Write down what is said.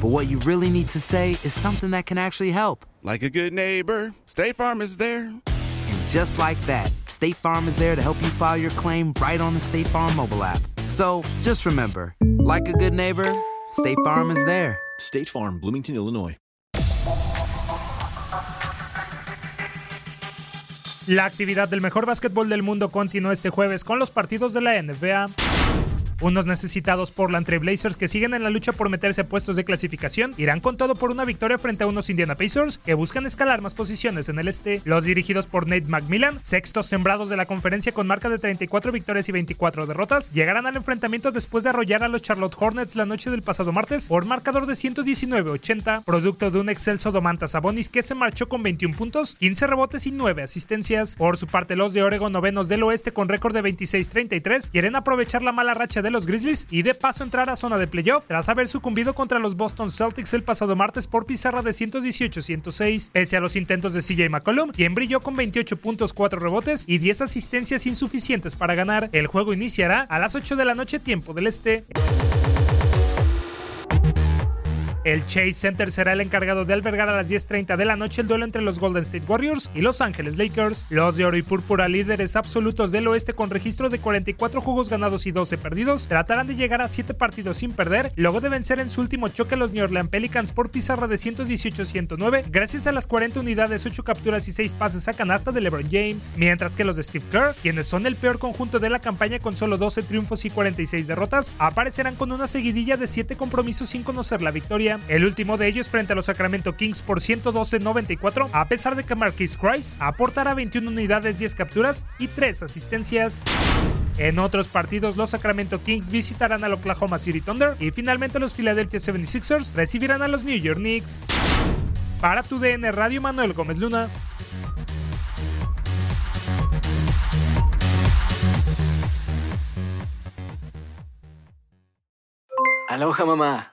but what you really need to say is something that can actually help. Like a good neighbor, State Farm is there. And just like that, State Farm is there to help you file your claim right on the State Farm mobile app. So just remember, like a good neighbor, State Farm is there. State Farm, Bloomington, Illinois. La actividad del mejor básquetbol del mundo continuó este jueves con los partidos de la NBA. Unos necesitados por la Blazers que siguen en la lucha por meterse a puestos de clasificación irán con todo por una victoria frente a unos Indiana Pacers que buscan escalar más posiciones en el este. Los dirigidos por Nate McMillan, sextos sembrados de la conferencia con marca de 34 victorias y 24 derrotas, llegarán al enfrentamiento después de arrollar a los Charlotte Hornets la noche del pasado martes por marcador de 119-80, producto de un excelso Domantas Sabonis que se marchó con 21 puntos, 15 rebotes y 9 asistencias. Por su parte, los de Oregon novenos del oeste con récord de 26-33 quieren aprovechar la mala racha de los Grizzlies y de paso entrar a zona de playoff tras haber sucumbido contra los Boston Celtics el pasado martes por pizarra de 118-106. Pese a los intentos de CJ McCollum, quien brilló con 28 puntos, 4 rebotes y 10 asistencias insuficientes para ganar. El juego iniciará a las 8 de la noche tiempo del este. El Chase Center será el encargado de albergar a las 10.30 de la noche el duelo entre los Golden State Warriors y Los Ángeles Lakers. Los de oro y púrpura, líderes absolutos del oeste con registro de 44 juegos ganados y 12 perdidos, tratarán de llegar a 7 partidos sin perder, luego de vencer en su último choque a los New Orleans Pelicans por pizarra de 118-109, gracias a las 40 unidades, 8 capturas y 6 pases a canasta de LeBron James, mientras que los de Steve Kerr, quienes son el peor conjunto de la campaña con solo 12 triunfos y 46 derrotas, aparecerán con una seguidilla de 7 compromisos sin conocer la victoria. El último de ellos frente a los Sacramento Kings por 112-94, a pesar de que Marquis Christ aportará 21 unidades, 10 capturas y 3 asistencias. En otros partidos, los Sacramento Kings visitarán al Oklahoma City Thunder y finalmente los Philadelphia 76ers recibirán a los New York Knicks. Para tu DN Radio, Manuel Gómez Luna. Aloha mamá.